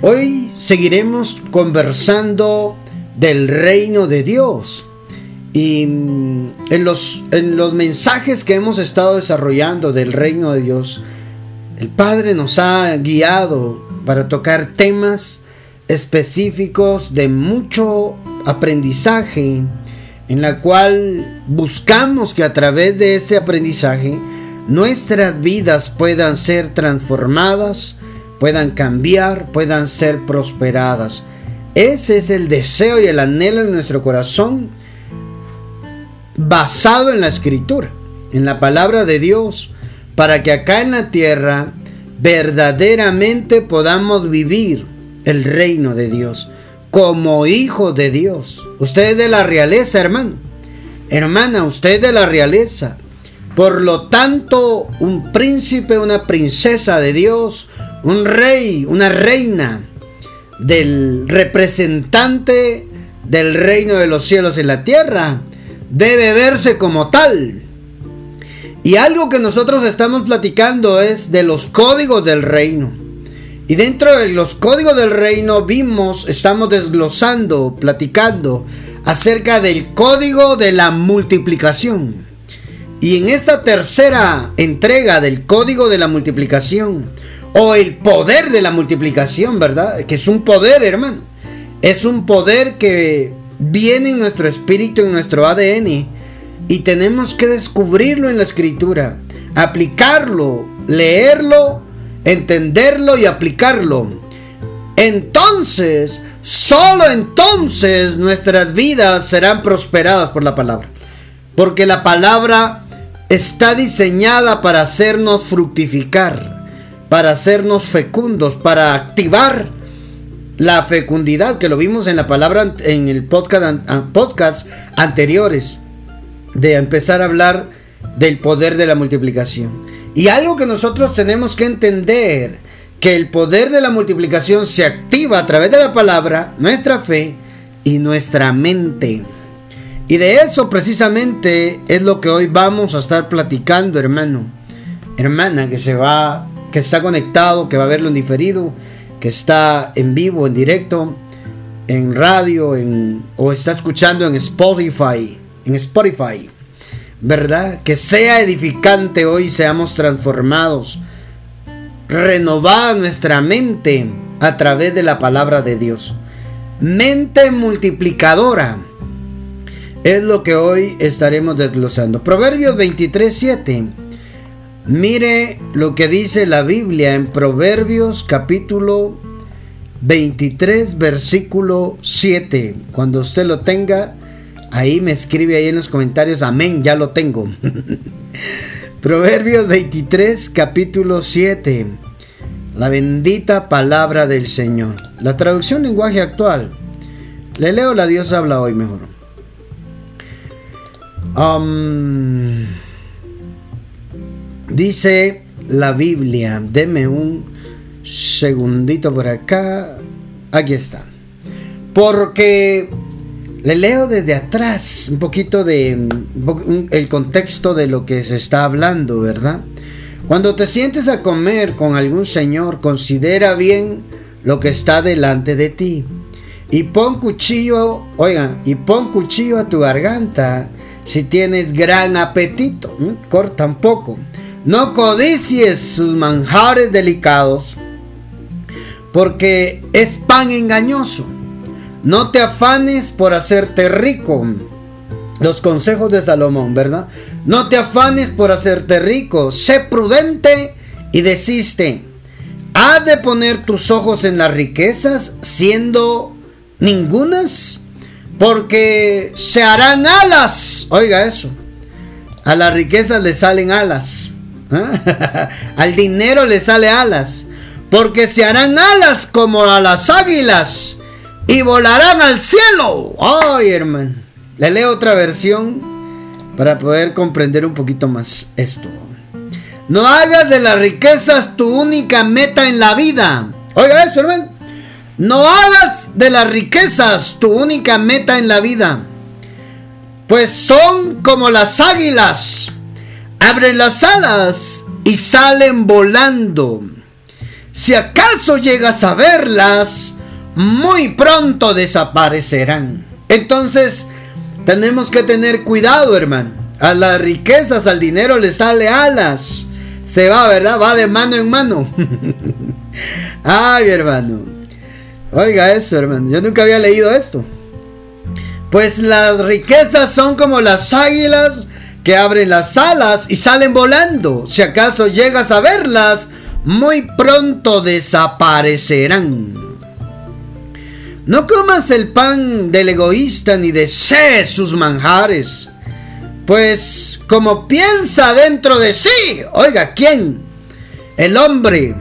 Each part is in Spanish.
Hoy seguiremos conversando del reino de Dios. Y mm, en los, en los mensajes que hemos estado desarrollando del reino de Dios, el Padre nos ha guiado para tocar temas específicos de mucho aprendizaje, en la cual buscamos que a través de este aprendizaje nuestras vidas puedan ser transformadas, puedan cambiar, puedan ser prosperadas. Ese es el deseo y el anhelo en nuestro corazón basado en la escritura, en la palabra de Dios, para que acá en la tierra verdaderamente podamos vivir el reino de Dios como hijo de Dios. Usted es de la realeza, hermano. Hermana, usted es de la realeza. Por lo tanto, un príncipe, una princesa de Dios, un rey, una reina del representante del reino de los cielos en la tierra, debe verse como tal. Y algo que nosotros estamos platicando es de los códigos del reino. Y dentro de los códigos del reino vimos, estamos desglosando, platicando acerca del código de la multiplicación. Y en esta tercera entrega del código de la multiplicación, o el poder de la multiplicación, ¿verdad? Que es un poder, hermano. Es un poder que viene en nuestro espíritu, en nuestro ADN. Y tenemos que descubrirlo en la escritura, aplicarlo, leerlo entenderlo y aplicarlo. Entonces, solo entonces nuestras vidas serán prosperadas por la palabra. Porque la palabra está diseñada para hacernos fructificar, para hacernos fecundos, para activar la fecundidad, que lo vimos en la palabra en el podcast, podcast anteriores, de empezar a hablar del poder de la multiplicación. Y algo que nosotros tenemos que entender, que el poder de la multiplicación se activa a través de la palabra, nuestra fe y nuestra mente. Y de eso precisamente es lo que hoy vamos a estar platicando, hermano. Hermana que se va, que está conectado, que va a verlo en diferido, que está en vivo, en directo, en radio, en, o está escuchando en Spotify, en Spotify. ¿verdad? Que sea edificante hoy, seamos transformados, renovada nuestra mente a través de la palabra de Dios. Mente multiplicadora es lo que hoy estaremos desglosando. Proverbios 23, 7. Mire lo que dice la Biblia en Proverbios capítulo 23, versículo 7. Cuando usted lo tenga, Ahí me escribe ahí en los comentarios, amén, ya lo tengo. Proverbios 23, capítulo 7. La bendita palabra del Señor. La traducción lenguaje actual. Le leo la Dios habla hoy mejor. Um, dice la Biblia. Deme un segundito por acá. Aquí está. Porque le leo desde atrás un poquito de el contexto de lo que se está hablando, ¿verdad? Cuando te sientes a comer con algún señor, considera bien lo que está delante de ti. Y pon cuchillo, oigan, y pon cuchillo a tu garganta si tienes gran apetito. Corta un poco. No codicies sus manjares delicados, porque es pan engañoso no te afanes por hacerte rico. Los consejos de Salomón, ¿verdad? No te afanes por hacerte rico. Sé prudente y desiste. ¿Has de poner tus ojos en las riquezas siendo ningunas? Porque se harán alas. Oiga eso. A las riquezas le salen alas. Al dinero le sale alas. Porque se harán alas como a las águilas y volarán al cielo. Ay, hermano. Le leo otra versión para poder comprender un poquito más esto. No hagas de las riquezas tu única meta en la vida. Oiga eso, hermano. No hagas de las riquezas tu única meta en la vida. Pues son como las águilas. Abren las alas y salen volando. si acaso llegas a verlas, muy pronto desaparecerán. Entonces, tenemos que tener cuidado, hermano. A las riquezas, al dinero le sale alas. Se va, ¿verdad? Va de mano en mano. Ay, hermano. Oiga eso, hermano. Yo nunca había leído esto. Pues las riquezas son como las águilas que abren las alas y salen volando. Si acaso llegas a verlas, muy pronto desaparecerán. No comas el pan del egoísta ni desees sus manjares. Pues como piensa dentro de sí, oiga, ¿quién? El hombre,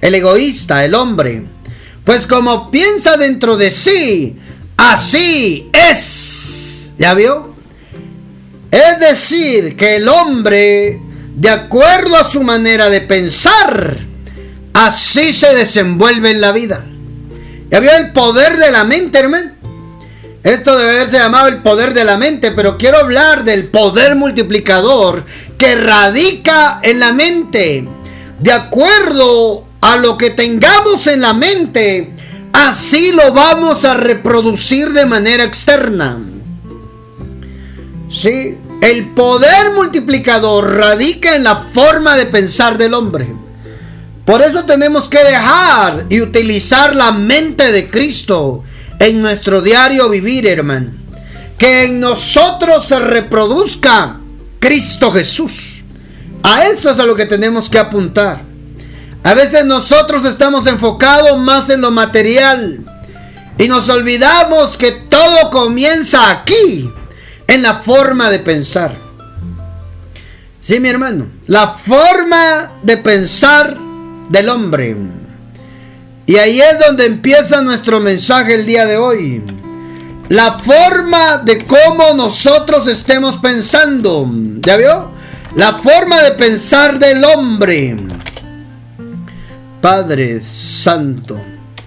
el egoísta, el hombre. Pues como piensa dentro de sí, así es. ¿Ya vio? Es decir, que el hombre, de acuerdo a su manera de pensar, así se desenvuelve en la vida. ¿Ya vio el poder de la mente, hermano? Esto debe haberse llamado el poder de la mente, pero quiero hablar del poder multiplicador que radica en la mente. De acuerdo a lo que tengamos en la mente, así lo vamos a reproducir de manera externa. Sí, el poder multiplicador radica en la forma de pensar del hombre. Por eso tenemos que dejar y utilizar la mente de Cristo en nuestro diario vivir, hermano. Que en nosotros se reproduzca Cristo Jesús. A eso es a lo que tenemos que apuntar. A veces nosotros estamos enfocados más en lo material y nos olvidamos que todo comienza aquí en la forma de pensar. Sí, mi hermano, la forma de pensar del hombre. Y ahí es donde empieza nuestro mensaje el día de hoy. La forma de cómo nosotros estemos pensando. ¿Ya vio? La forma de pensar del hombre. Padre Santo.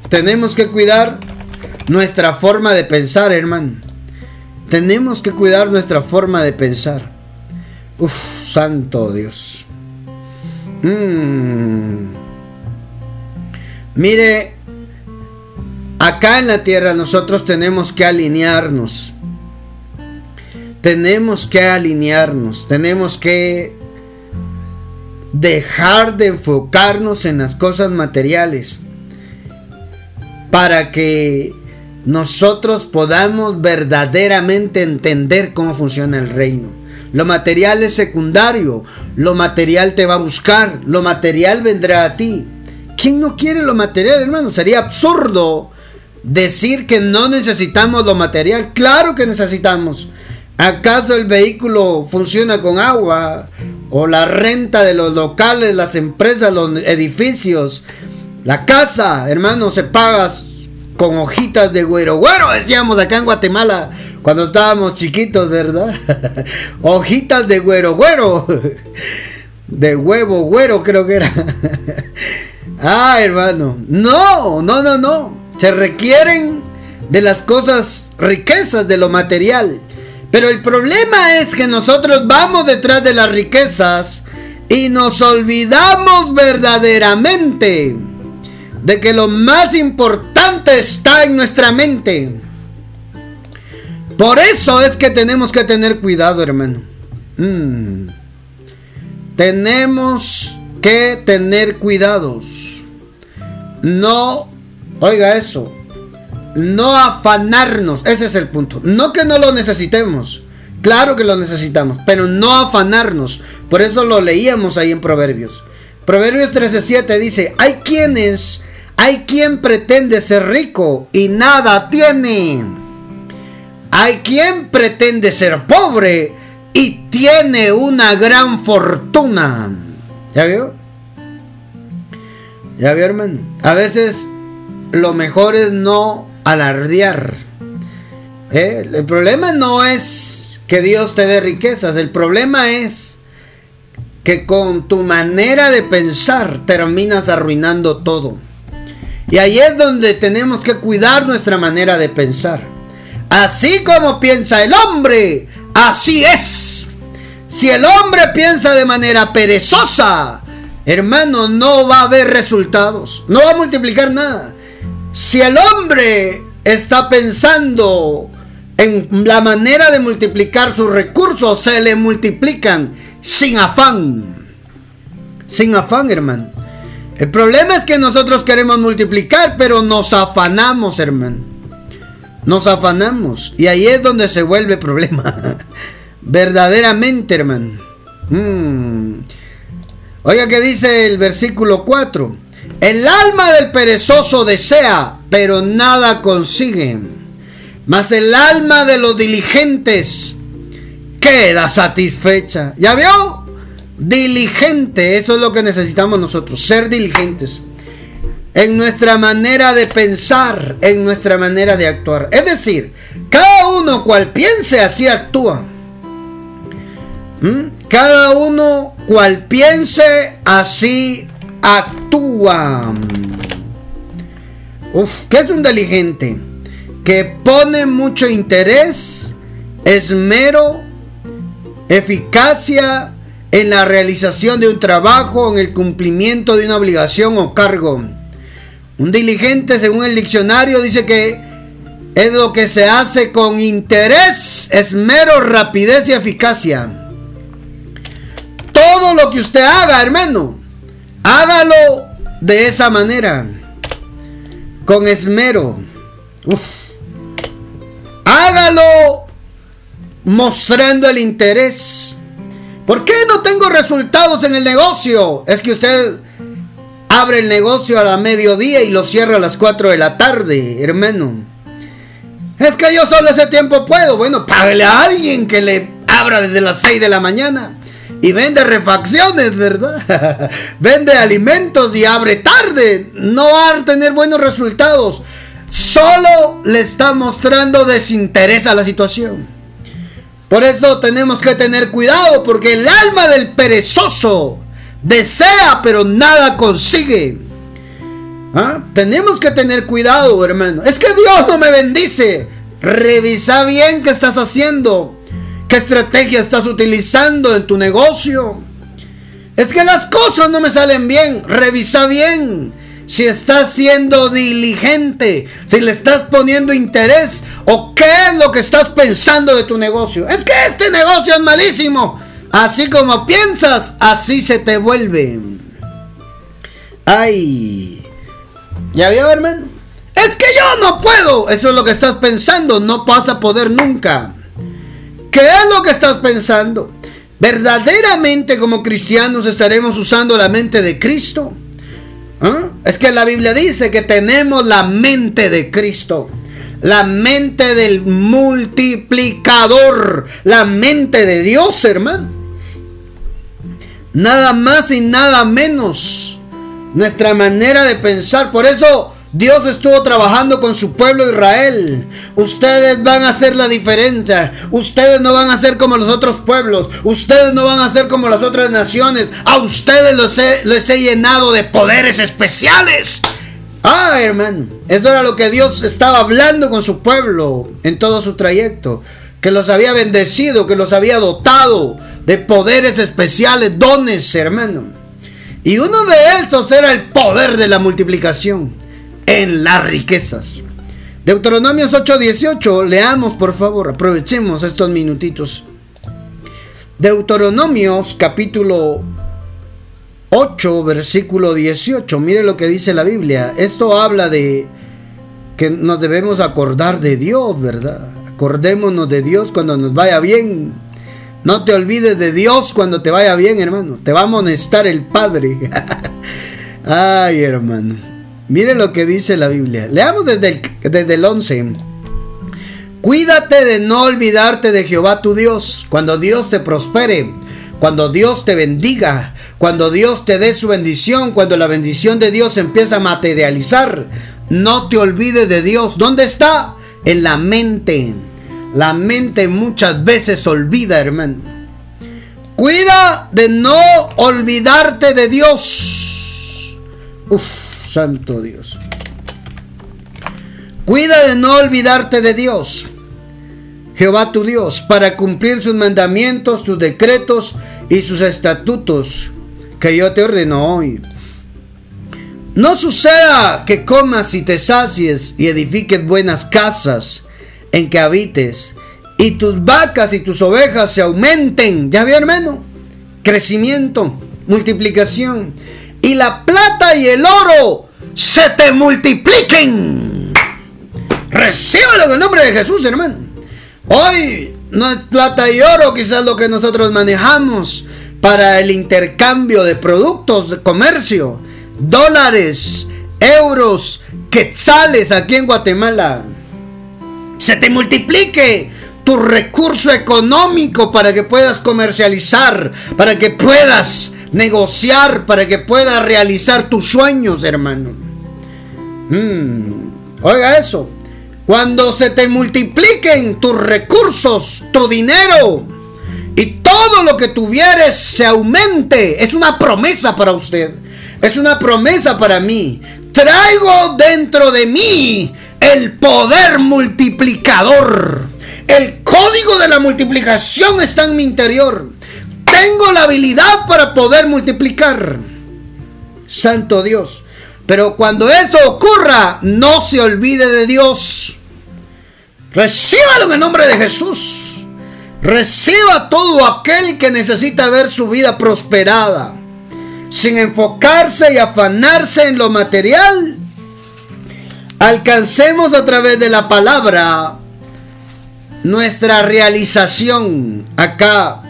Tenemos que cuidar nuestra forma de pensar, hermano. Tenemos que cuidar nuestra forma de pensar. Uf, santo Dios. Mm. Mire, acá en la tierra nosotros tenemos que alinearnos. Tenemos que alinearnos. Tenemos que dejar de enfocarnos en las cosas materiales. Para que nosotros podamos verdaderamente entender cómo funciona el reino. Lo material es secundario, lo material te va a buscar, lo material vendrá a ti. ¿Quién no quiere lo material, hermano? Sería absurdo decir que no necesitamos lo material. Claro que necesitamos. ¿Acaso el vehículo funciona con agua? ¿O la renta de los locales, las empresas, los edificios? La casa, hermano, se paga con hojitas de güero. Güero, decíamos acá en Guatemala cuando estábamos chiquitos, ¿verdad? hojitas de güero, güero. De huevo, güero creo que era. ah, hermano. No, no, no, no. Se requieren de las cosas, riquezas de lo material. Pero el problema es que nosotros vamos detrás de las riquezas y nos olvidamos verdaderamente de que lo más importante está en nuestra mente. Por eso es que tenemos que tener cuidado, hermano. Mm. Tenemos que tener cuidados. No, oiga eso, no afanarnos, ese es el punto. No que no lo necesitemos, claro que lo necesitamos, pero no afanarnos. Por eso lo leíamos ahí en Proverbios. Proverbios 13:7 dice, hay quienes hay quien pretende ser rico y nada tiene. Hay quien pretende ser pobre y tiene una gran fortuna. ¿Ya vio? ¿Ya vio, hermano? A veces lo mejor es no alardear. ¿Eh? El problema no es que Dios te dé riquezas. El problema es que con tu manera de pensar terminas arruinando todo. Y ahí es donde tenemos que cuidar nuestra manera de pensar. Así como piensa el hombre, así es. Si el hombre piensa de manera perezosa, hermano, no va a haber resultados. No va a multiplicar nada. Si el hombre está pensando en la manera de multiplicar sus recursos, se le multiplican sin afán. Sin afán, hermano. El problema es que nosotros queremos multiplicar, pero nos afanamos, hermano. Nos afanamos. Y ahí es donde se vuelve problema. Verdaderamente, hermano. Mm. Oiga que dice el versículo 4. El alma del perezoso desea, pero nada consigue. Mas el alma de los diligentes queda satisfecha. ¿Ya vio? Diligente, eso es lo que necesitamos nosotros, ser diligentes. En nuestra manera de pensar, en nuestra manera de actuar. Es decir, cada uno cual piense, así actúa. ¿Mm? Cada uno cual piense, así actúa. Uf, ¿qué es un diligente? Que pone mucho interés, esmero, eficacia en la realización de un trabajo, en el cumplimiento de una obligación o cargo. Un diligente, según el diccionario, dice que es lo que se hace con interés, esmero, rapidez y eficacia. Todo lo que usted haga, hermano, hágalo de esa manera, con esmero. Hágalo mostrando el interés. ¿Por qué no tengo resultados en el negocio? Es que usted abre el negocio a la mediodía y lo cierra a las 4 de la tarde, hermano. Es que yo solo ese tiempo puedo. Bueno, págale a alguien que le abra desde las 6 de la mañana. Y vende refacciones, ¿verdad? vende alimentos y abre tarde. No va a tener buenos resultados. Solo le está mostrando desinterés a la situación. Por eso tenemos que tener cuidado porque el alma del perezoso desea pero nada consigue. ¿Ah? Tenemos que tener cuidado, hermano. Es que Dios no me bendice. Revisa bien qué estás haciendo. ¿Qué estrategia estás utilizando en tu negocio? Es que las cosas no me salen bien. Revisa bien si estás siendo diligente, si le estás poniendo interés o qué es lo que estás pensando de tu negocio. Es que este negocio es malísimo. Así como piensas, así se te vuelve. Ay. ¿Ya vio, hermano? Es que yo no puedo. Eso es lo que estás pensando. No vas a poder nunca. ¿Qué es lo que estás pensando? ¿Verdaderamente como cristianos estaremos usando la mente de Cristo? ¿Ah? Es que la Biblia dice que tenemos la mente de Cristo. La mente del multiplicador. La mente de Dios, hermano. Nada más y nada menos. Nuestra manera de pensar. Por eso Dios estuvo trabajando con su pueblo Israel. Ustedes van a hacer la diferencia. Ustedes no van a ser como los otros pueblos. Ustedes no van a ser como las otras naciones. A ustedes los les he llenado de poderes especiales. Ah, hermano. Eso era lo que Dios estaba hablando con su pueblo en todo su trayecto. Que los había bendecido, que los había dotado de poderes especiales, dones, hermano. Y uno de esos era el poder de la multiplicación en las riquezas. Deuteronomios 8:18, leamos por favor, aprovechemos estos minutitos. Deuteronomios capítulo 8, versículo 18, mire lo que dice la Biblia. Esto habla de que nos debemos acordar de Dios, ¿verdad? Acordémonos de Dios cuando nos vaya bien. No te olvides de Dios cuando te vaya bien, hermano. Te va a amonestar el Padre. Ay, hermano. Mire lo que dice la Biblia. Leamos desde el, desde el 11. Cuídate de no olvidarte de Jehová tu Dios cuando Dios te prospere, cuando Dios te bendiga, cuando Dios te dé su bendición, cuando la bendición de Dios empieza a materializar. No te olvides de Dios. ¿Dónde está? En la mente. La mente muchas veces olvida, hermano. Cuida de no olvidarte de Dios. Uf. Santo Dios. Cuida de no olvidarte de Dios, Jehová tu Dios, para cumplir sus mandamientos, sus decretos y sus estatutos que yo te ordeno hoy. No suceda que comas y te sacies y edifiques buenas casas en que habites y tus vacas y tus ovejas se aumenten. ¿Ya vio hermano? Crecimiento, multiplicación. Y la plata y el oro se te multipliquen. Recíbelo en el nombre de Jesús, hermano. Hoy no es plata y oro quizás lo que nosotros manejamos para el intercambio de productos de comercio, dólares, euros, quetzales aquí en Guatemala. Se te multiplique tu recurso económico para que puedas comercializar, para que puedas negociar, para que puedas realizar tus sueños, hermano. Mm, oiga eso. Cuando se te multipliquen tus recursos, tu dinero lo que tuvieres se aumente, es una promesa para usted. Es una promesa para mí. Traigo dentro de mí el poder multiplicador. El código de la multiplicación está en mi interior. Tengo la habilidad para poder multiplicar. Santo Dios. Pero cuando eso ocurra, no se olvide de Dios. Recíbalo en el nombre de Jesús. Reciba todo aquel que necesita ver su vida prosperada. Sin enfocarse y afanarse en lo material. Alcancemos a través de la palabra nuestra realización acá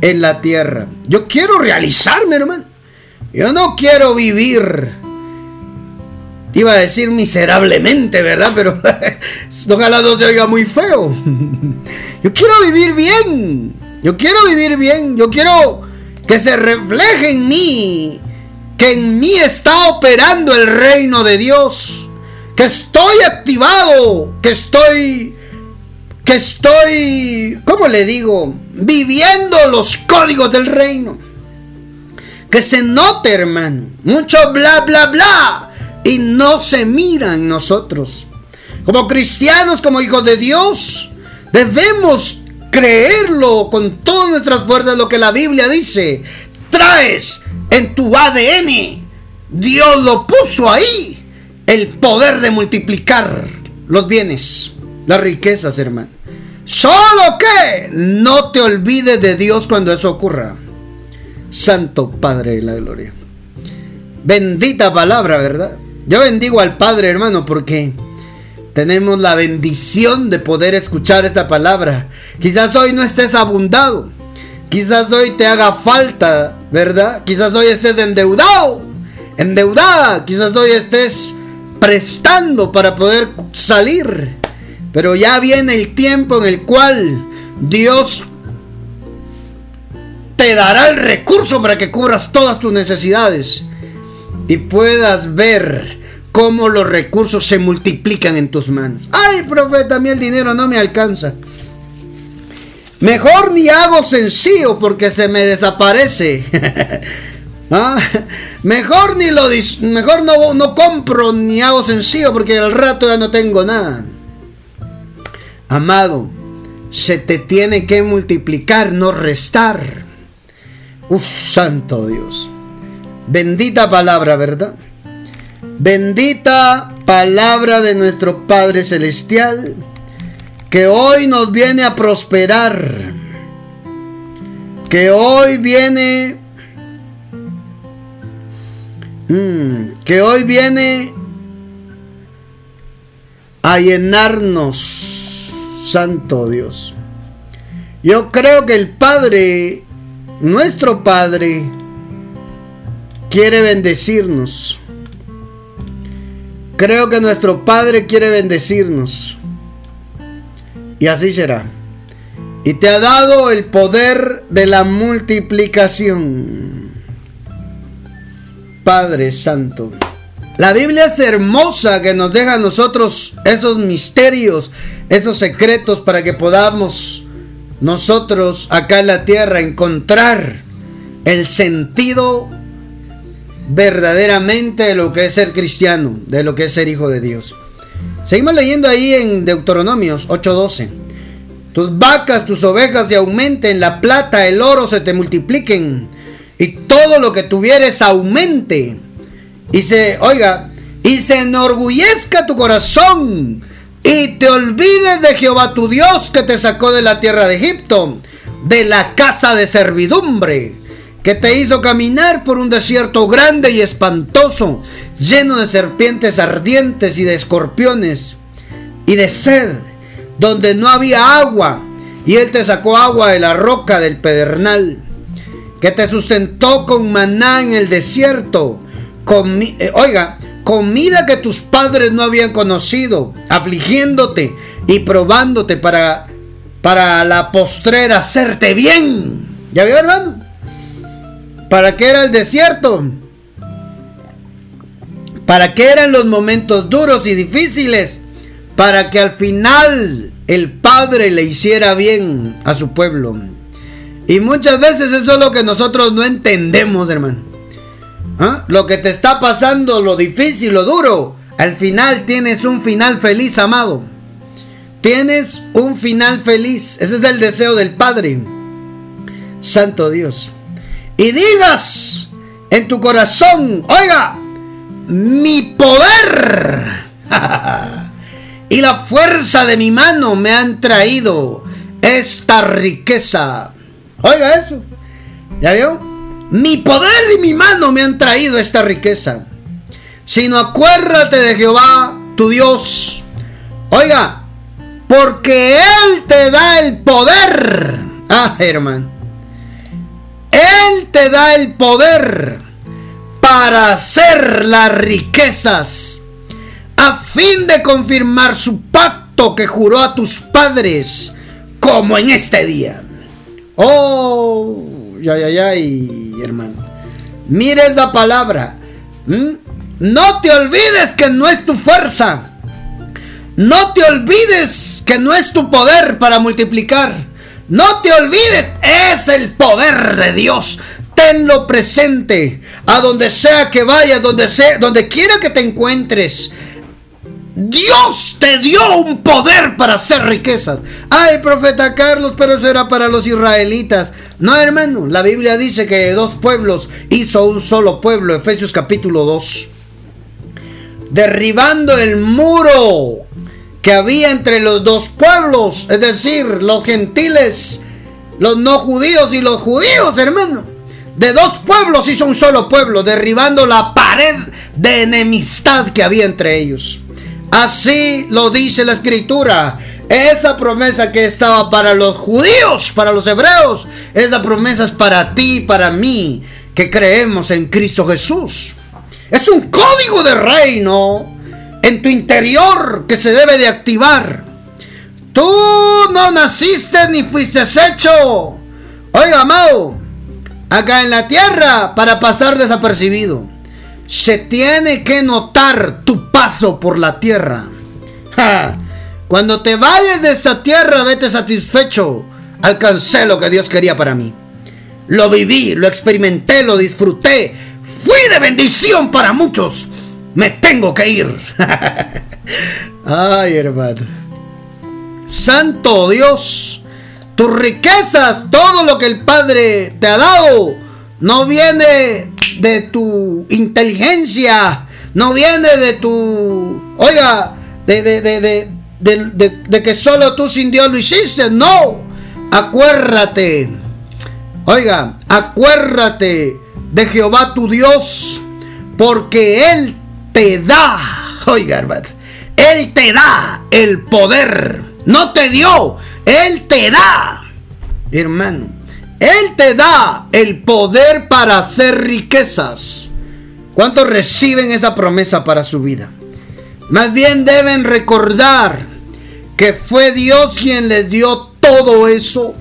en la tierra. Yo quiero realizarme, hermano. Yo no quiero vivir. Iba a decir miserablemente, ¿verdad? Pero ojalá no se oiga muy feo. Yo quiero vivir bien. Yo quiero vivir bien. Yo quiero que se refleje en mí. Que en mí está operando el reino de Dios. Que estoy activado. Que estoy que estoy, ¿cómo le digo? Viviendo los códigos del reino. Que se note, hermano. Mucho bla, bla, bla. Y no se mira en nosotros. Como cristianos, como hijos de Dios, debemos creerlo con todas nuestras fuerzas lo que la Biblia dice. Traes en tu ADN. Dios lo puso ahí. El poder de multiplicar los bienes, las riquezas, hermano. Solo que no te olvides de Dios cuando eso ocurra. Santo Padre de la Gloria. Bendita palabra, ¿verdad? Yo bendigo al Padre, hermano, porque tenemos la bendición de poder escuchar esta palabra. Quizás hoy no estés abundado. Quizás hoy te haga falta, ¿verdad? Quizás hoy estés endeudado, endeudada. Quizás hoy estés prestando para poder salir. Pero ya viene el tiempo en el cual Dios te dará el recurso para que cubras todas tus necesidades y puedas ver cómo los recursos se multiplican en tus manos. Ay, profeta, a mí el dinero no me alcanza. Mejor ni hago sencillo porque se me desaparece. ¿Ah? Mejor ni lo mejor no, no compro ni hago sencillo porque al rato ya no tengo nada. Amado, se te tiene que multiplicar, no restar. Uf, santo Dios. Bendita palabra, ¿verdad? Bendita palabra de nuestro Padre Celestial, que hoy nos viene a prosperar, que hoy viene, mm, que hoy viene a llenarnos Santo Dios. Yo creo que el Padre, nuestro Padre, quiere bendecirnos. Creo que nuestro Padre quiere bendecirnos. Y así será. Y te ha dado el poder de la multiplicación. Padre Santo. La Biblia es hermosa que nos deja a nosotros esos misterios, esos secretos para que podamos nosotros acá en la tierra encontrar el sentido verdaderamente de lo que es ser cristiano, de lo que es ser hijo de Dios. Seguimos leyendo ahí en Deuteronomios 8:12. Tus vacas, tus ovejas se aumenten, la plata, el oro se te multipliquen y todo lo que tuvieres aumente. Y se, oiga, y se enorgullezca tu corazón y te olvides de Jehová tu Dios que te sacó de la tierra de Egipto, de la casa de servidumbre, que te hizo caminar por un desierto grande y espantoso, lleno de serpientes ardientes y de escorpiones y de sed, donde no había agua, y él te sacó agua de la roca del pedernal que te sustentó con maná en el desierto. Eh, oiga, comida que tus padres no habían conocido, afligiéndote y probándote para, para la postrera hacerte bien. ¿Ya vio, hermano? ¿Para qué era el desierto? ¿Para qué eran los momentos duros y difíciles? Para que al final el Padre le hiciera bien a su pueblo. Y muchas veces eso es lo que nosotros no entendemos, hermano. ¿Ah? Lo que te está pasando, lo difícil, lo duro, al final tienes un final feliz, amado. Tienes un final feliz. Ese es el deseo del Padre. Santo Dios. Y digas en tu corazón, oiga, mi poder y la fuerza de mi mano me han traído esta riqueza Oiga eso. ¿Ya vio? Mi poder y mi mano me han traído esta riqueza. Sino acuérdate de Jehová, tu Dios. Oiga, porque Él te da el poder. Ah, hermano. Él te da el poder para hacer las riquezas a fin de confirmar su pacto que juró a tus padres como en este día. Oh, ya, ya, ya, hermano. Mire esa palabra. No te olvides que no es tu fuerza. No te olvides que no es tu poder para multiplicar. No te olvides, es el poder de Dios. Tenlo presente. A donde sea que vayas, donde sea, donde quiera que te encuentres. Dios te dio un poder para hacer riquezas. Ay, profeta Carlos, pero eso era para los israelitas. No, hermano, la Biblia dice que dos pueblos hizo un solo pueblo, Efesios capítulo 2. Derribando el muro que había entre los dos pueblos, es decir, los gentiles, los no judíos y los judíos, hermano. De dos pueblos hizo un solo pueblo, derribando la pared de enemistad que había entre ellos. Así lo dice la escritura. Esa promesa que estaba para los judíos, para los hebreos, esa promesa es para ti, para mí, que creemos en Cristo Jesús. Es un código de reino en tu interior que se debe de activar. Tú no naciste ni fuiste hecho. Oiga, amado, acá en la tierra para pasar desapercibido se tiene que notar tu paso por la tierra. Cuando te vayas de esta tierra, vete satisfecho. Alcancé lo que Dios quería para mí. Lo viví, lo experimenté, lo disfruté. Fui de bendición para muchos. Me tengo que ir. Ay, hermano. Santo Dios. Tus riquezas, todo lo que el Padre te ha dado, no viene de tu inteligencia, no viene de tu, oiga, de, de, de, de, que solo tú sin Dios lo hiciste, no, acuérdate, oiga, acuérdate de Jehová tu Dios, porque Él te da, oiga, hermano, Él te da el poder, no te dio, Él te da, hermano. Él te da el poder para hacer riquezas. ¿Cuántos reciben esa promesa para su vida? Más bien deben recordar que fue Dios quien les dio todo eso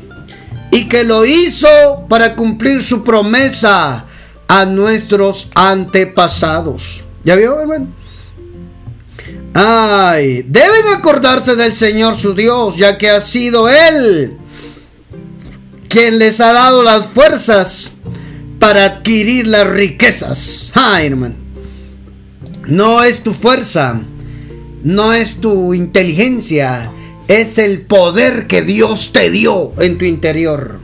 y que lo hizo para cumplir su promesa a nuestros antepasados. ¿Ya vio, hermano? Ay, deben acordarse del Señor su Dios, ya que ha sido Él quien les ha dado las fuerzas para adquirir las riquezas. Ay, hermano. No es tu fuerza, no es tu inteligencia, es el poder que Dios te dio en tu interior.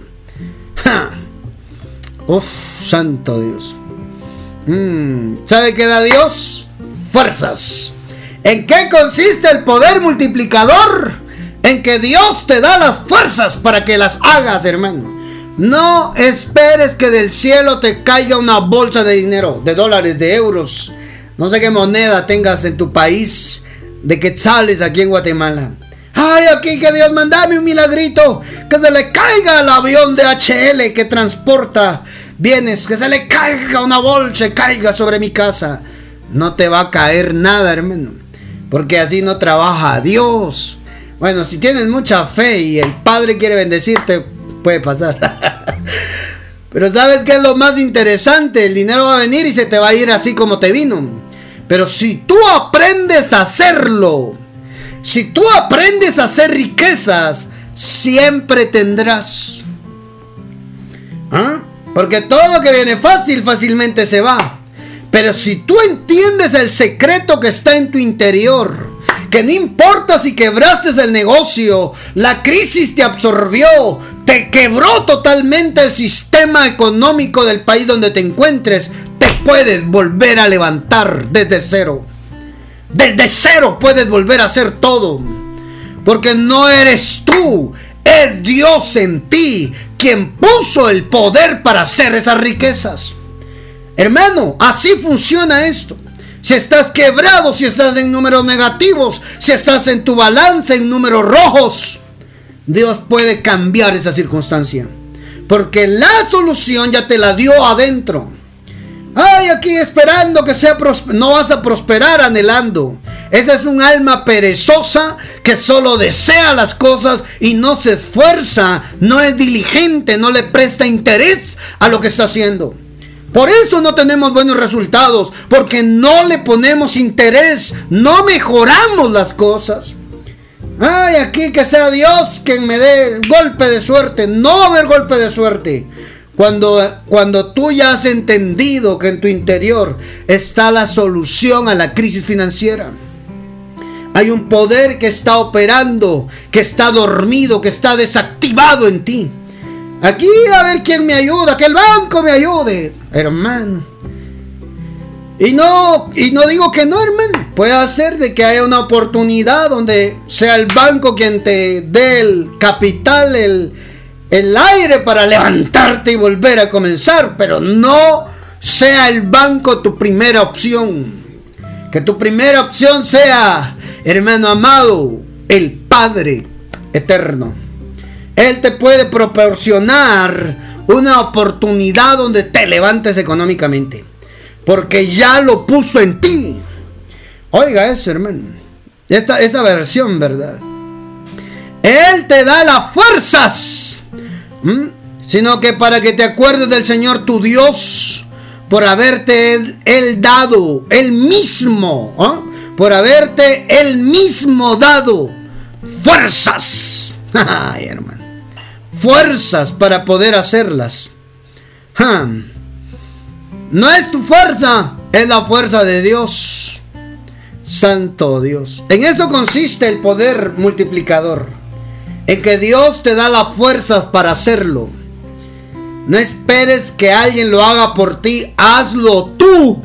Uf. santo Dios. Mm, ¿Sabe qué da Dios? Fuerzas. ¿En qué consiste el poder multiplicador? En que Dios te da las fuerzas para que las hagas, hermano. No esperes que del cielo te caiga una bolsa de dinero, de dólares, de euros. No sé qué moneda tengas en tu país, de quetzales aquí en Guatemala. Ay, aquí que Dios mandame un milagrito, que se le caiga el avión de HL que transporta bienes, que se le caiga una bolsa, caiga sobre mi casa. No te va a caer nada, hermano, porque así no trabaja Dios. Bueno, si tienes mucha fe y el Padre quiere bendecirte, puede pasar. Pero ¿sabes qué es lo más interesante? El dinero va a venir y se te va a ir así como te vino. Pero si tú aprendes a hacerlo, si tú aprendes a hacer riquezas, siempre tendrás. ¿Ah? Porque todo lo que viene fácil, fácilmente se va. Pero si tú entiendes el secreto que está en tu interior, que no importa si quebraste el negocio, la crisis te absorbió, te quebró totalmente el sistema económico del país donde te encuentres, te puedes volver a levantar desde cero. Desde cero puedes volver a hacer todo. Porque no eres tú, es Dios en ti quien puso el poder para hacer esas riquezas. Hermano, así funciona esto. Si estás quebrado, si estás en números negativos, si estás en tu balance en números rojos, Dios puede cambiar esa circunstancia. Porque la solución ya te la dio adentro. Ay, aquí esperando que sea no vas a prosperar anhelando. Esa es un alma perezosa que solo desea las cosas y no se esfuerza, no es diligente, no le presta interés a lo que está haciendo. Por eso no tenemos buenos resultados, porque no le ponemos interés, no mejoramos las cosas. Ay, aquí que sea Dios quien me dé golpe de suerte. No va a haber golpe de suerte. Cuando, cuando tú ya has entendido que en tu interior está la solución a la crisis financiera. Hay un poder que está operando, que está dormido, que está desactivado en ti. Aquí a ver quién me ayuda, que el banco me ayude, hermano. Y no, y no digo que no, hermano. Puede ser de que haya una oportunidad donde sea el banco quien te dé el capital, el, el aire para levantarte y volver a comenzar, pero no sea el banco tu primera opción. Que tu primera opción sea, hermano amado, el Padre eterno. Él te puede proporcionar una oportunidad donde te levantes económicamente. Porque ya lo puso en ti. Oiga eso, hermano. Esta, esa versión, ¿verdad? Él te da las fuerzas. Sino que para que te acuerdes del Señor tu Dios. Por haberte Él dado. Él mismo. ¿ah? Por haberte Él mismo dado. Fuerzas. Hermano. Fuerzas para poder hacerlas. No es tu fuerza, es la fuerza de Dios. Santo Dios. En eso consiste el poder multiplicador. En que Dios te da las fuerzas para hacerlo. No esperes que alguien lo haga por ti, hazlo tú.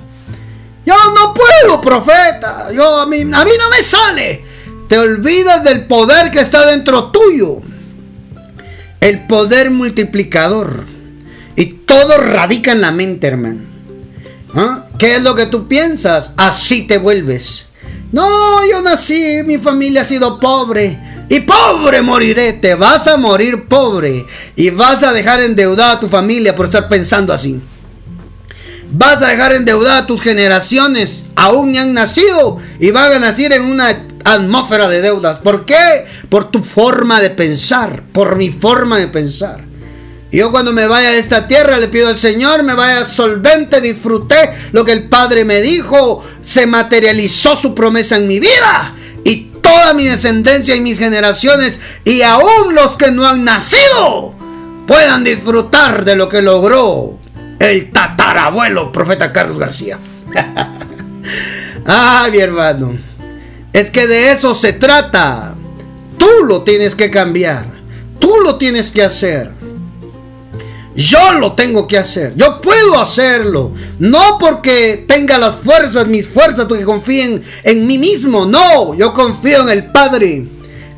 Yo no puedo, profeta. Yo a mí, a mí no me sale. Te olvidas del poder que está dentro tuyo. El poder multiplicador. Y todo radica en la mente, hermano. ¿Ah? ¿Qué es lo que tú piensas? Así te vuelves. No, yo nací, mi familia ha sido pobre. Y pobre moriré, te vas a morir pobre. Y vas a dejar endeudada a tu familia por estar pensando así. Vas a dejar endeudada a tus generaciones, aún ni han nacido. Y van a nacer en una atmósfera de deudas. ¿Por qué? Por tu forma de pensar, por mi forma de pensar. Yo cuando me vaya de esta tierra le pido al Señor, me vaya solvente, disfruté lo que el Padre me dijo, se materializó su promesa en mi vida. Y toda mi descendencia y mis generaciones y aún los que no han nacido puedan disfrutar de lo que logró el tatarabuelo profeta Carlos García. ah, mi hermano, es que de eso se trata. Tú lo tienes que cambiar, tú lo tienes que hacer. Yo lo tengo que hacer. Yo puedo hacerlo. No porque tenga las fuerzas, mis fuerzas, porque confíen en mí mismo. No, yo confío en el Padre.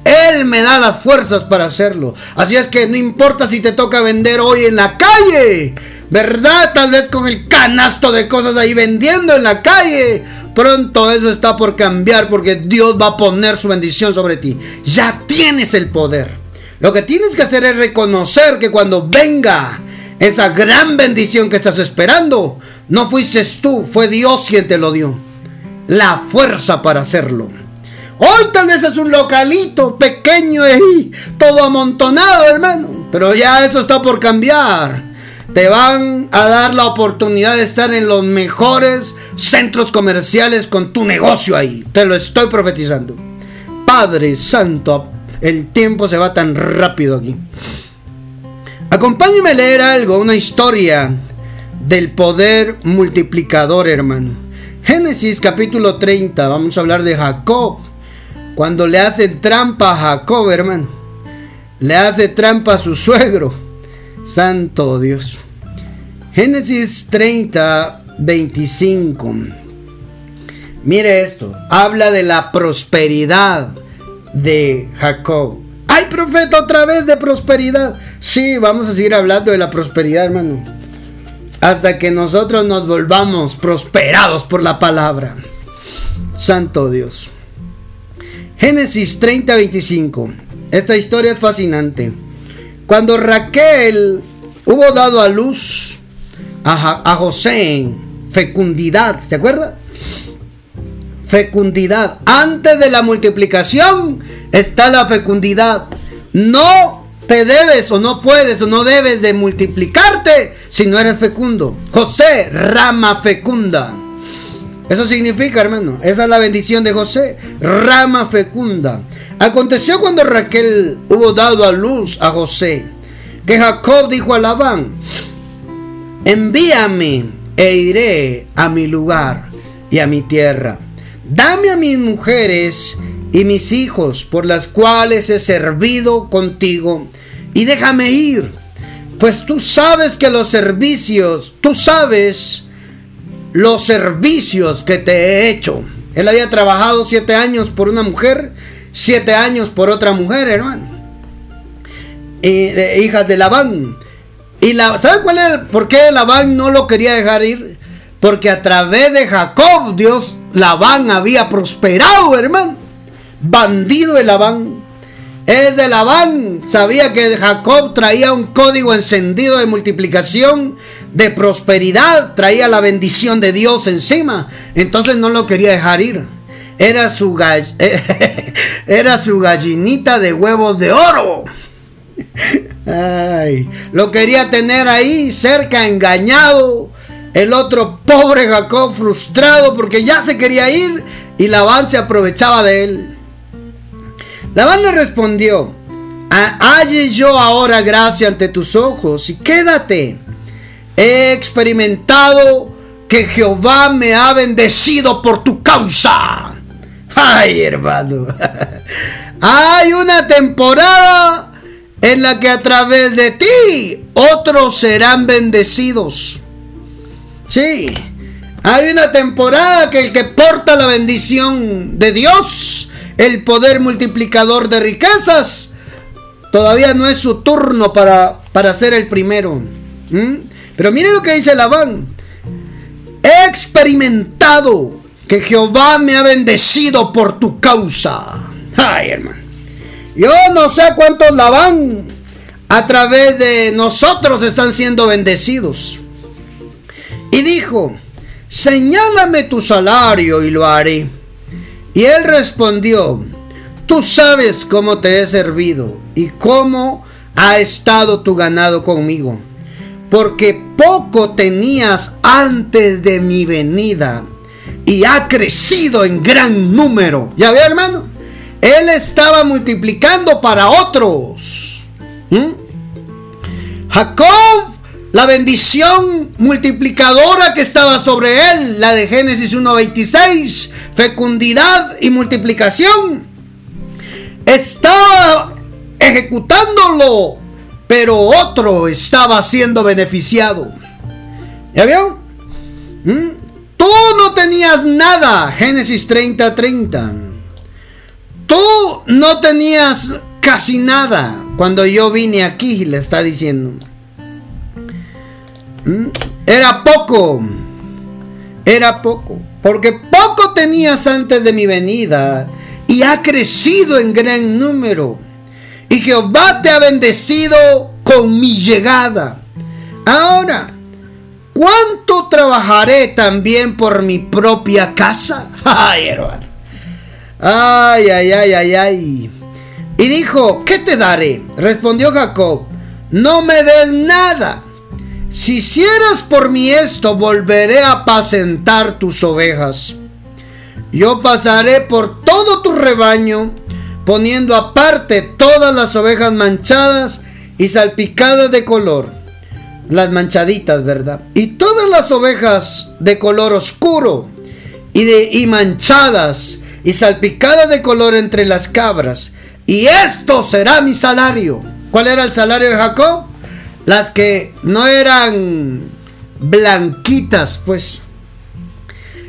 Él me da las fuerzas para hacerlo. Así es que no importa si te toca vender hoy en la calle. ¿Verdad? Tal vez con el canasto de cosas ahí vendiendo en la calle. Pronto eso está por cambiar porque Dios va a poner su bendición sobre ti. Ya tienes el poder. Lo que tienes que hacer es reconocer que cuando venga esa gran bendición que estás esperando, no fuiste tú, fue Dios quien te lo dio. La fuerza para hacerlo. Hoy tal vez es un localito pequeño ahí, todo amontonado, hermano. Pero ya eso está por cambiar. Te van a dar la oportunidad de estar en los mejores centros comerciales con tu negocio ahí. Te lo estoy profetizando. Padre Santo, el tiempo se va tan rápido aquí. Acompáñeme a leer algo, una historia del poder multiplicador, hermano. Génesis capítulo 30, vamos a hablar de Jacob. Cuando le hacen trampa a Jacob, hermano. Le hace trampa a su suegro. Santo Dios. Génesis 30, 25. Mire esto. Habla de la prosperidad de Jacob. ¡Ay, profeta, otra vez de prosperidad! Sí, vamos a seguir hablando de la prosperidad, hermano. Hasta que nosotros nos volvamos prosperados por la palabra. Santo Dios. Génesis 30, 25. Esta historia es fascinante. Cuando Raquel hubo dado a luz a, a José, fecundidad, ¿se acuerda? Fecundidad. Antes de la multiplicación está la fecundidad. No te debes o no puedes o no debes de multiplicarte si no eres fecundo. José, rama fecunda. Eso significa, hermano, esa es la bendición de José, rama fecunda. Aconteció cuando Raquel hubo dado a luz a José, que Jacob dijo a Labán, envíame e iré a mi lugar y a mi tierra. Dame a mis mujeres y mis hijos por las cuales he servido contigo y déjame ir. Pues tú sabes que los servicios, tú sabes los servicios que te he hecho. Él había trabajado siete años por una mujer, siete años por otra mujer, hermano. Y, de, hijas de Labán. Y la, ¿sabe cuál es por qué Labán no lo quería dejar ir? Porque a través de Jacob, Dios, Labán había prosperado, hermano. Bandido de Labán es de Labán. Sabía que Jacob traía un código encendido de multiplicación, de prosperidad, traía la bendición de Dios encima. Entonces no lo quería dejar ir. Era su, era su gallinita de huevos de oro. Lo quería tener ahí cerca, engañado. El otro pobre Jacob frustrado porque ya se quería ir y Labán se aprovechaba de él. Labán le respondió, halle yo ahora gracia ante tus ojos y quédate. He experimentado que Jehová me ha bendecido por tu causa. Ay, hermano. Hay una temporada en la que a través de ti otros serán bendecidos. Sí. Hay una temporada que el que porta la bendición de Dios el poder multiplicador de riquezas, todavía no es su turno para, para ser el primero. Pero mire lo que dice Labán. He experimentado que Jehová me ha bendecido por tu causa. Ay, hermano. Yo no sé cuántos Labán a través de nosotros están siendo bendecidos. Y dijo, señálame tu salario y lo haré y él respondió, tú sabes cómo te he servido y cómo ha estado tu ganado conmigo, porque poco tenías antes de mi venida y ha crecido en gran número. ¿Ya ve, hermano? Él estaba multiplicando para otros. ¿Mm? Jacob la bendición multiplicadora que estaba sobre él, la de Génesis 1.26, fecundidad y multiplicación, estaba ejecutándolo pero otro estaba siendo beneficiado. ¿Ya vio? ¿Mm? Tú no tenías nada, Génesis 30, 30. Tú no tenías casi nada cuando yo vine aquí, le está diciendo. ¿Mm? Era poco. Era poco. Porque poco tenías antes de mi venida y ha crecido en gran número. Y Jehová te ha bendecido con mi llegada. Ahora, ¿cuánto trabajaré también por mi propia casa? Ay. Ay, ay, ay, ay, ay. Y dijo, ¿qué te daré? Respondió Jacob, no me des nada. Si hicieras por mí esto, volveré a apacentar tus ovejas. Yo pasaré por todo tu rebaño, poniendo aparte todas las ovejas manchadas y salpicadas de color. Las manchaditas, ¿verdad? Y todas las ovejas de color oscuro y, de, y manchadas y salpicadas de color entre las cabras. Y esto será mi salario. ¿Cuál era el salario de Jacob? Las que no eran blanquitas, pues.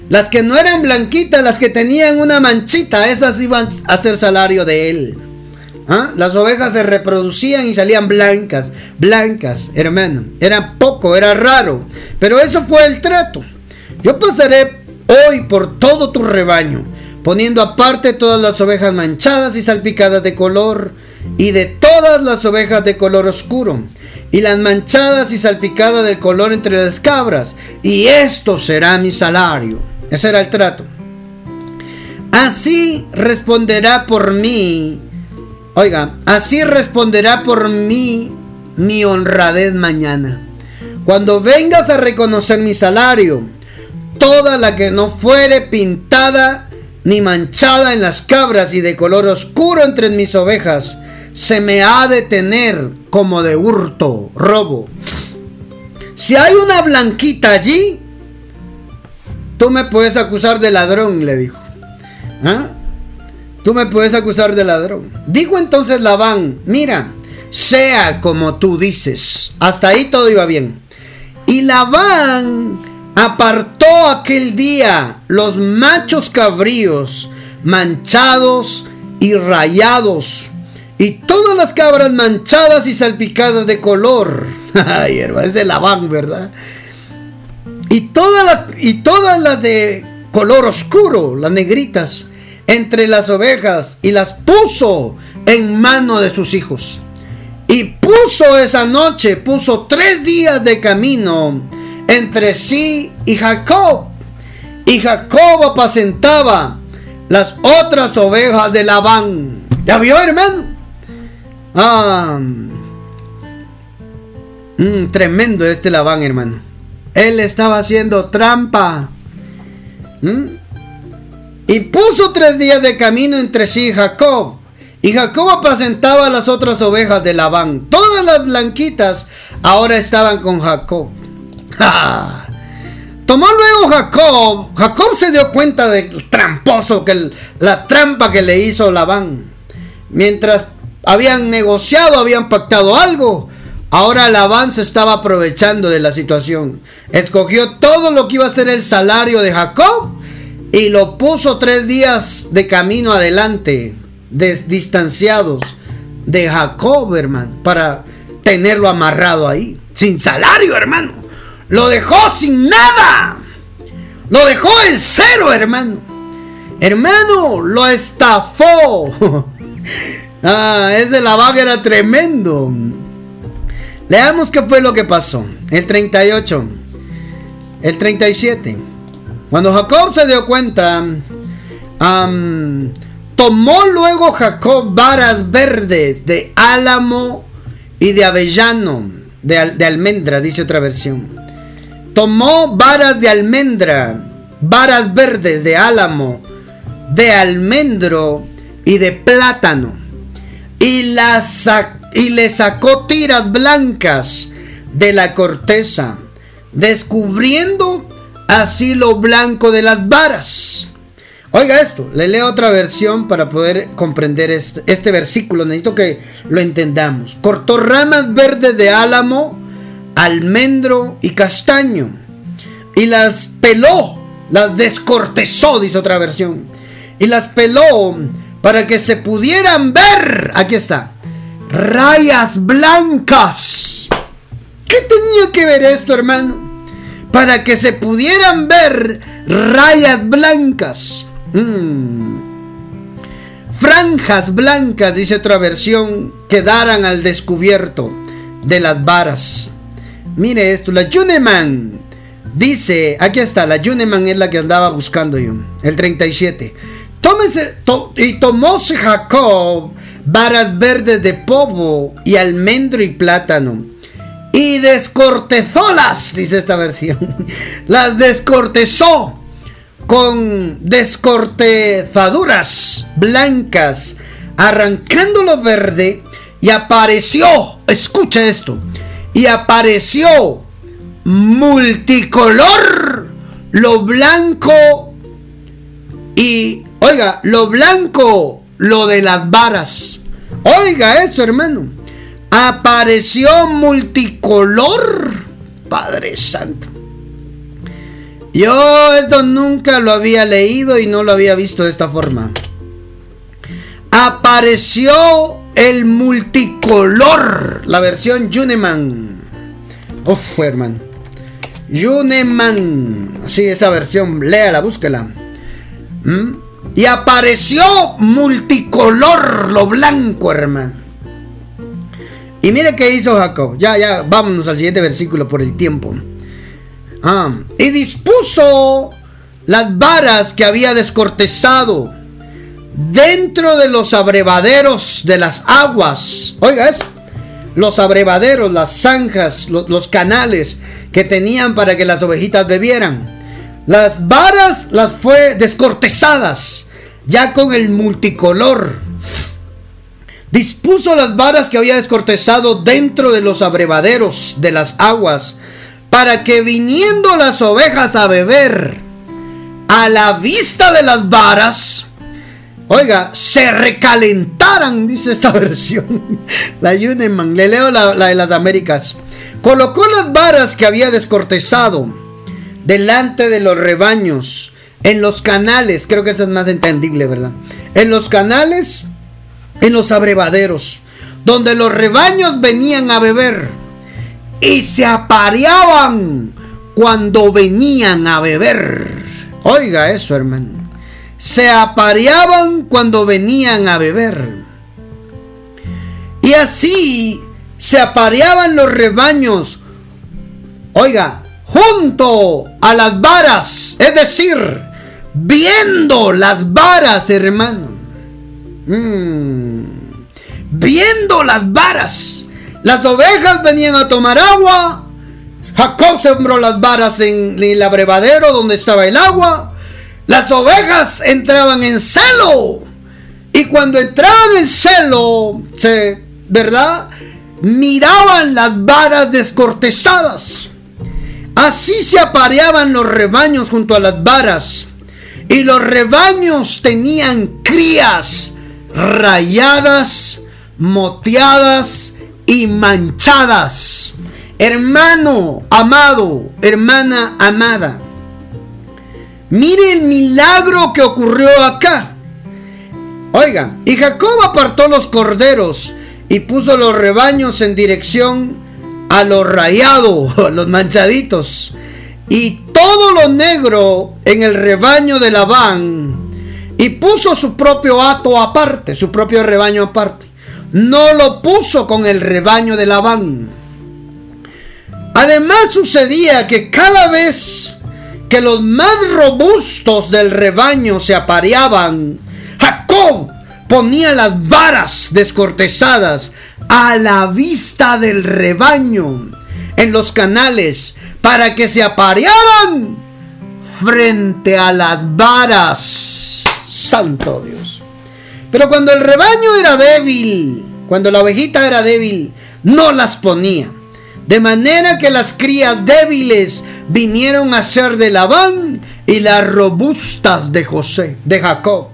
Las que no eran blanquitas, las que tenían una manchita, esas iban a ser salario de él. ¿Ah? Las ovejas se reproducían y salían blancas, blancas, hermano. Era poco, era raro. Pero eso fue el trato. Yo pasaré hoy por todo tu rebaño, poniendo aparte todas las ovejas manchadas y salpicadas de color, y de todas las ovejas de color oscuro, y las manchadas y salpicadas del color entre las cabras, y esto será mi salario. Ese era el trato. Así responderá por mí Oiga, así responderá por mí mi honradez mañana. Cuando vengas a reconocer mi salario, toda la que no fuere pintada ni manchada en las cabras y de color oscuro entre mis ovejas, se me ha de tener como de hurto, robo. Si hay una blanquita allí, tú me puedes acusar de ladrón, le dijo. ¿Ah? tú me puedes acusar de ladrón. Dijo entonces Labán, mira, sea como tú dices. Hasta ahí todo iba bien. Y Labán apartó aquel día los machos cabríos manchados y rayados y todas las cabras manchadas y salpicadas de color. Ay, hermano, es de Labán, ¿verdad? Y todas las y todas de color oscuro, las negritas entre las ovejas y las puso en mano de sus hijos. Y puso esa noche, puso tres días de camino entre sí y Jacob. Y Jacob apacentaba las otras ovejas de Labán. ¿Ya vio, hermano? Ah, mm, tremendo este Labán, hermano. Él estaba haciendo trampa. Y puso tres días de camino entre sí Jacob. Y Jacob apacentaba las otras ovejas de Labán. Todas las blanquitas ahora estaban con Jacob. Tomó luego Jacob. Jacob se dio cuenta del tramposo, que la trampa que le hizo Labán. Mientras habían negociado, habían pactado algo. Ahora Labán se estaba aprovechando de la situación. Escogió todo lo que iba a ser el salario de Jacob y lo puso tres días de camino adelante, distanciados de Jacob, hermano, para tenerlo amarrado ahí, sin salario, hermano. Lo dejó sin nada. Lo dejó en cero, hermano. Hermano, lo estafó. ah, ese la vaga era tremendo. Leamos qué fue lo que pasó. El 38. El 37. Cuando Jacob se dio cuenta, tomó luego Jacob varas verdes de álamo y de avellano, de almendra, dice otra versión. Tomó varas de almendra, varas verdes de álamo, de almendro y de plátano. Y, y le sacó tiras blancas de la corteza, descubriendo así lo blanco de las varas. Oiga esto, le leo otra versión para poder comprender este, este, versículo. Necesito que lo entendamos. Cortó ramas verdes de álamo, almendro y castaño. Y las peló, las descortezó, dice otra versión. Y las peló para que se pudieran ver. Aquí está. Rayas blancas. ¿Qué tenía que ver esto, hermano? Para que se pudieran ver rayas blancas. Mm. Franjas blancas, dice otra versión, quedaran al descubierto de las varas. Mire esto, la Juneman dice, aquí está, la Juneman es la que andaba buscando yo, el 37. Tómese, y tomóse Jacob varas verdes de povo y almendro y plátano. Y descortezólas, dice esta versión. Las descortezó con descortezaduras blancas, arrancando lo verde, y apareció, escucha esto, y apareció multicolor lo blanco y, oiga, lo blanco, lo de las varas. Oiga eso, hermano. Apareció multicolor, Padre Santo. Yo esto nunca lo había leído y no lo había visto de esta forma. Apareció el multicolor, la versión Juneman. Uf, hermano. Juneman. Sí, esa versión, léala, búsquela. ¿Mm? Y apareció multicolor, lo blanco, hermano. Y mire qué hizo Jacob. Ya, ya, vámonos al siguiente versículo por el tiempo. Ah, y dispuso las varas que había descortezado dentro de los abrevaderos de las aguas. Oiga eso. Los abrevaderos, las zanjas, los, canales que tenían para que las ovejitas bebieran. Las varas las fue descortezadas, ya con el multicolor. Dispuso las varas que había descortezado dentro de los abrevaderos de las aguas para que viniendo las ovejas a beber a la vista de las varas, oiga, se recalentaran, dice esta versión, la Yuneman, le leo la, la de las Américas, colocó las varas que había descortezado delante de los rebaños, en los canales, creo que eso es más entendible, ¿verdad? En los canales, en los abrevaderos, donde los rebaños venían a beber y se apareaban cuando venían a beber. Oiga eso, hermano. Se apareaban cuando venían a beber. Y así se apareaban los rebaños. Oiga, junto a las varas. Es decir, viendo las varas, hermano. Mm. viendo las varas. Las ovejas venían a tomar agua. Jacob sembró las varas en el abrevadero donde estaba el agua. Las ovejas entraban en celo. Y cuando entraban en celo, ¿verdad? Miraban las varas descortezadas. Así se apareaban los rebaños junto a las varas. Y los rebaños tenían crías rayadas, moteadas y manchadas. Hermano amado, hermana amada, mire el milagro que ocurrió acá. Oiga, y Jacob apartó los corderos y puso los rebaños en dirección a lo rayado, los manchaditos, y todo lo negro en el rebaño de Labán, y puso su propio hato aparte, su propio rebaño aparte no lo puso con el rebaño de Labán. Además sucedía que cada vez que los más robustos del rebaño se apareaban, Jacob ponía las varas descortezadas a la vista del rebaño en los canales para que se aparearan frente a las varas. Santo Dios. Pero cuando el rebaño era débil, cuando la ovejita era débil, no las ponía. De manera que las crías débiles vinieron a ser de Labán y las robustas de José, de Jacob.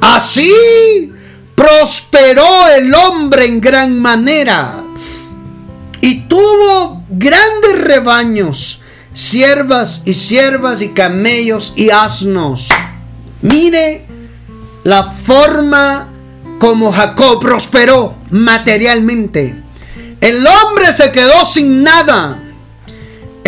Así prosperó el hombre en gran manera y tuvo grandes rebaños, siervas y siervas y camellos y asnos. Mire la forma como Jacob prosperó materialmente. El hombre se quedó sin nada.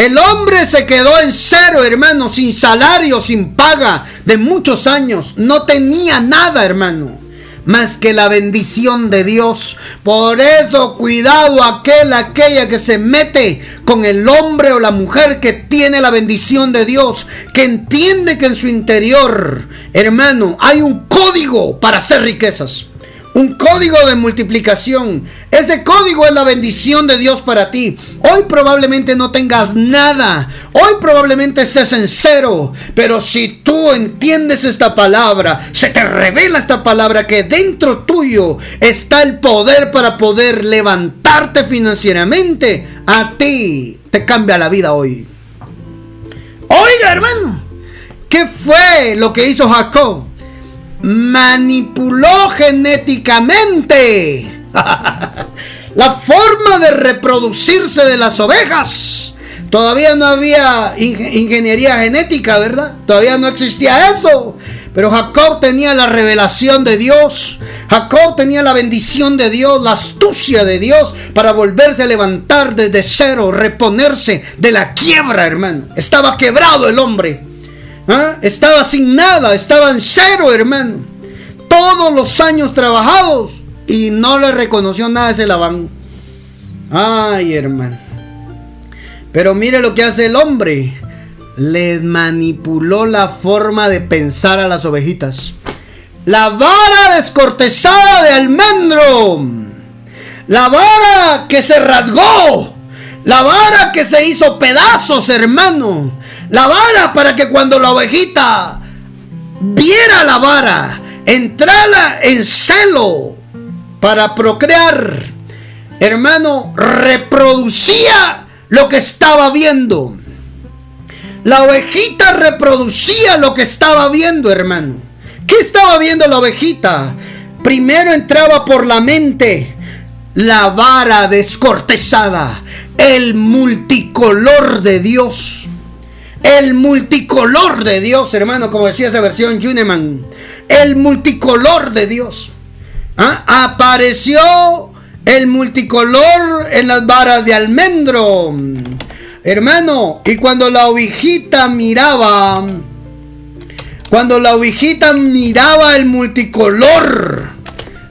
El hombre se quedó en cero, hermano, sin salario, sin paga de muchos años. No tenía nada, hermano más que la bendición de Dios. Por eso, cuidado aquel, aquella que se mete con el hombre o la mujer que tiene la bendición de Dios, que entiende que en su interior, hermano, hay un código para hacer riquezas un código de multiplicación. Ese código es la bendición de Dios para ti. Hoy probablemente no tengas nada. Hoy probablemente estés en cero. Pero si tú entiendes esta palabra, se te revela esta palabra que dentro tuyo está el poder para poder levantarte financieramente. A ti te cambia la vida hoy. Oiga, hermano. ¿Qué fue lo que hizo Jacob? Manipuló genéticamente la forma de reproducirse de las ovejas. Todavía no había ingeniería genética, ¿verdad? Todavía no existía eso. Pero Jacob tenía la revelación de Dios. Jacob tenía la bendición de Dios, la astucia de Dios para volverse a levantar desde cero, reponerse de la quiebra, hermano. Estaba quebrado el hombre. ¿Ah? Estaba sin nada, estaba en cero, hermano. Todos los años trabajados y no le reconoció nada ese Labán. Ay, hermano. Pero mire lo que hace el hombre. Le manipuló la forma de pensar a las ovejitas. La vara descortezada de almendro. La vara que se rasgó. La vara que se hizo pedazos, hermano. La vara para que cuando la ovejita viera la vara, entrara en celo para procrear, hermano, reproducía lo que estaba viendo. La ovejita reproducía lo que estaba viendo, hermano. ¿Qué estaba viendo la ovejita? Primero entraba por la mente la vara descortezada, el multicolor de Dios. El multicolor de Dios, hermano, como decía esa versión Juneman. El multicolor de Dios. ¿Ah? Apareció el multicolor en las varas de almendro. Hermano, y cuando la ovejita miraba, cuando la ovejita miraba el multicolor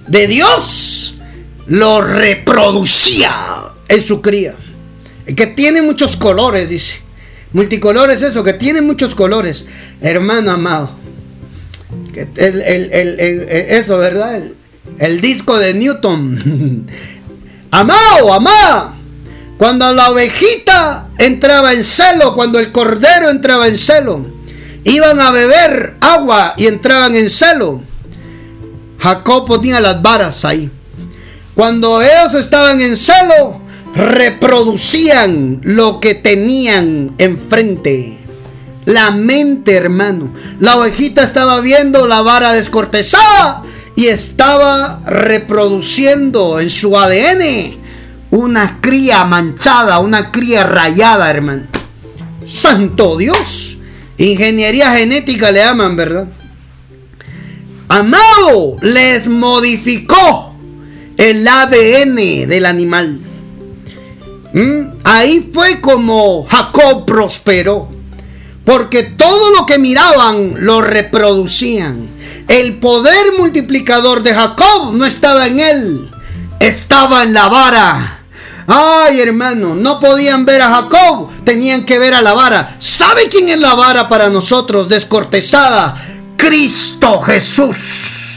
de Dios, lo reproducía en su cría. Que tiene muchos colores, dice. Multicolor es eso, que tiene muchos colores. Hermano amado. eso, ¿verdad? El, disco de Newton. amado, amada. Cuando la ovejita entraba en celo, cuando el cordero entraba en celo, iban a beber agua y entraban en celo. Jacob ponía las varas ahí. Cuando ellos estaban en celo, reproducían lo que tenían enfrente. La mente, hermano. La ovejita estaba viendo la vara descortezada y estaba reproduciendo en su ADN una cría manchada, una cría rayada, hermano. Santo Dios. Ingeniería genética le aman, ¿verdad? Amado, les modificó el ADN del animal. ¿Mm? Ahí fue como Jacob prosperó. Porque todo lo que miraban lo reproducían. El poder multiplicador de Jacob no estaba en él, estaba en la vara. Ay, hermano, no podían ver a Jacob, tenían que ver a la vara. ¿Sabe quién es la vara para nosotros descortezada? Cristo Jesús.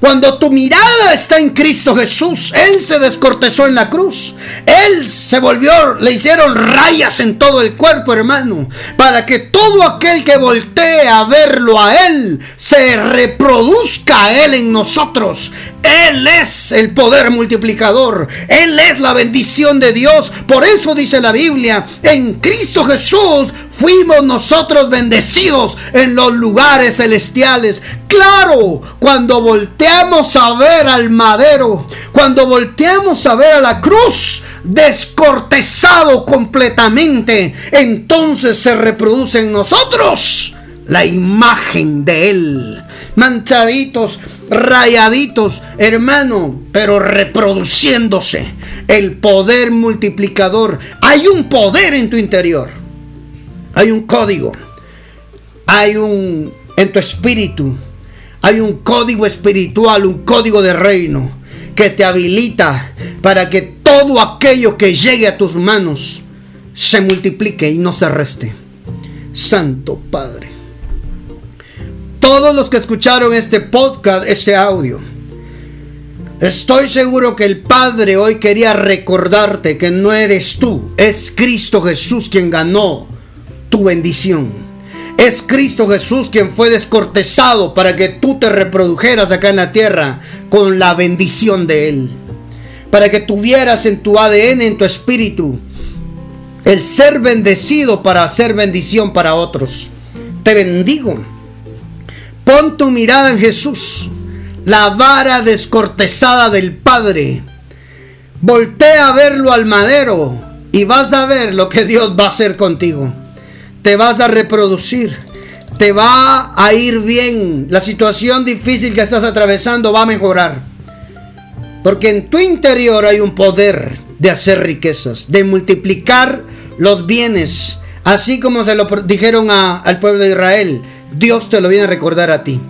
Cuando tu mirada está en Cristo Jesús, Él se descortezó en la cruz. Él se volvió, le hicieron rayas en todo el cuerpo, hermano. Para que todo aquel que voltee a verlo a Él, se reproduzca a Él en nosotros. Él es el poder multiplicador. Él es la bendición de Dios. Por eso dice la Biblia, en Cristo Jesús fuimos nosotros bendecidos en los lugares celestiales. Claro, cuando volteamos a ver al madero, cuando volteamos a ver a la cruz, descortezado completamente, entonces se reproduce en nosotros la imagen de Él. Manchaditos, rayaditos, hermano, pero reproduciéndose. El poder multiplicador. Hay un poder en tu interior. Hay un código. Hay un en tu espíritu. Hay un código espiritual, un código de reino que te habilita para que todo aquello que llegue a tus manos se multiplique y no se reste. Santo Padre todos los que escucharon este podcast, este audio. Estoy seguro que el Padre hoy quería recordarte que no eres tú, es Cristo Jesús quien ganó tu bendición. Es Cristo Jesús quien fue descortezado para que tú te reprodujeras acá en la tierra con la bendición de Él. Para que tuvieras en tu ADN, en tu espíritu, el ser bendecido para hacer bendición para otros. Te bendigo Pon tu mirada en Jesús, la vara descortezada del Padre. Voltea a verlo al madero y vas a ver lo que Dios va a hacer contigo. Te vas a reproducir. Te va a ir bien. La situación difícil que estás atravesando va a mejorar. Porque en tu interior hay un poder de hacer riquezas, de multiplicar los bienes, así como se lo dijeron al pueblo de Israel Dios te lo viene a recordar a ti.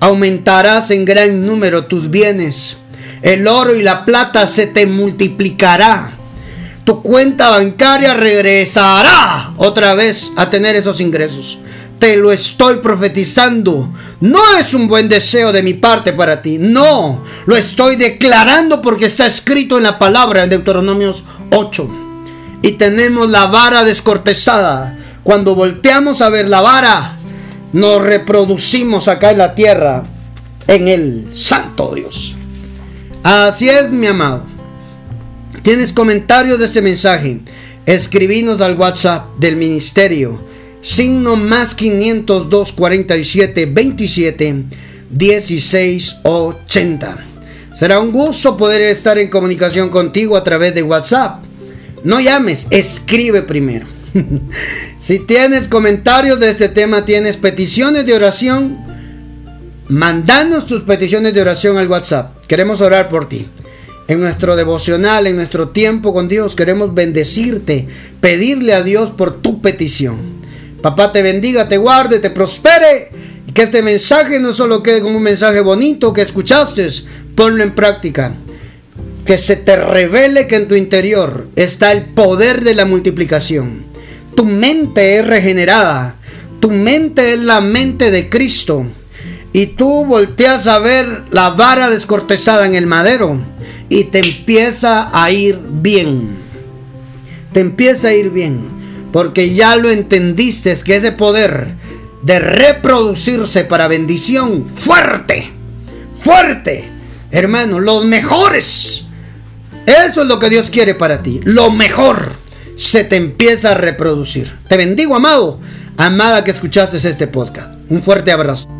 Aumentarás en gran número tus bienes. El oro y la plata se te multiplicará. Tu cuenta bancaria regresará otra vez a tener esos ingresos. Te lo estoy profetizando. No es un buen deseo de mi parte para ti. No, lo estoy declarando porque está escrito en la palabra en Deuteronomios 8. Y tenemos la vara descortezada. Cuando volteamos a ver la vara, nos reproducimos acá en la tierra en el Santo Dios. Así es, mi amado. ¿Tienes comentarios de este mensaje? Escribinos al WhatsApp del ministerio. Signo más 502 47 27 16 80. Será un gusto poder estar en comunicación contigo a través de WhatsApp. No llames, escribe primero. si tienes comentarios de este tema, tienes peticiones de oración, mandanos tus peticiones de oración al WhatsApp. Queremos orar por ti. En nuestro devocional, en nuestro tiempo con Dios, queremos bendecirte, pedirle a Dios por tu petición. Papá te bendiga, te guarde, te prospere. Y que este mensaje no solo quede como un mensaje bonito que escuchaste, ponlo en práctica que se te revele que en tu interior está el poder de la multiplicación tu mente es regenerada. Tu mente es la mente de Cristo. Y tú volteas a ver la vara descortezada en el madero. Y te empieza a ir bien. Te empieza a ir bien. Porque ya lo entendiste que ese poder de reproducirse para bendición fuerte. Fuerte. Hermano, los mejores. Eso es lo que Dios quiere para ti. Lo mejor se te empieza a reproducir. Te bendigo, amado, amada que escuchaste este podcast. Un fuerte abrazo.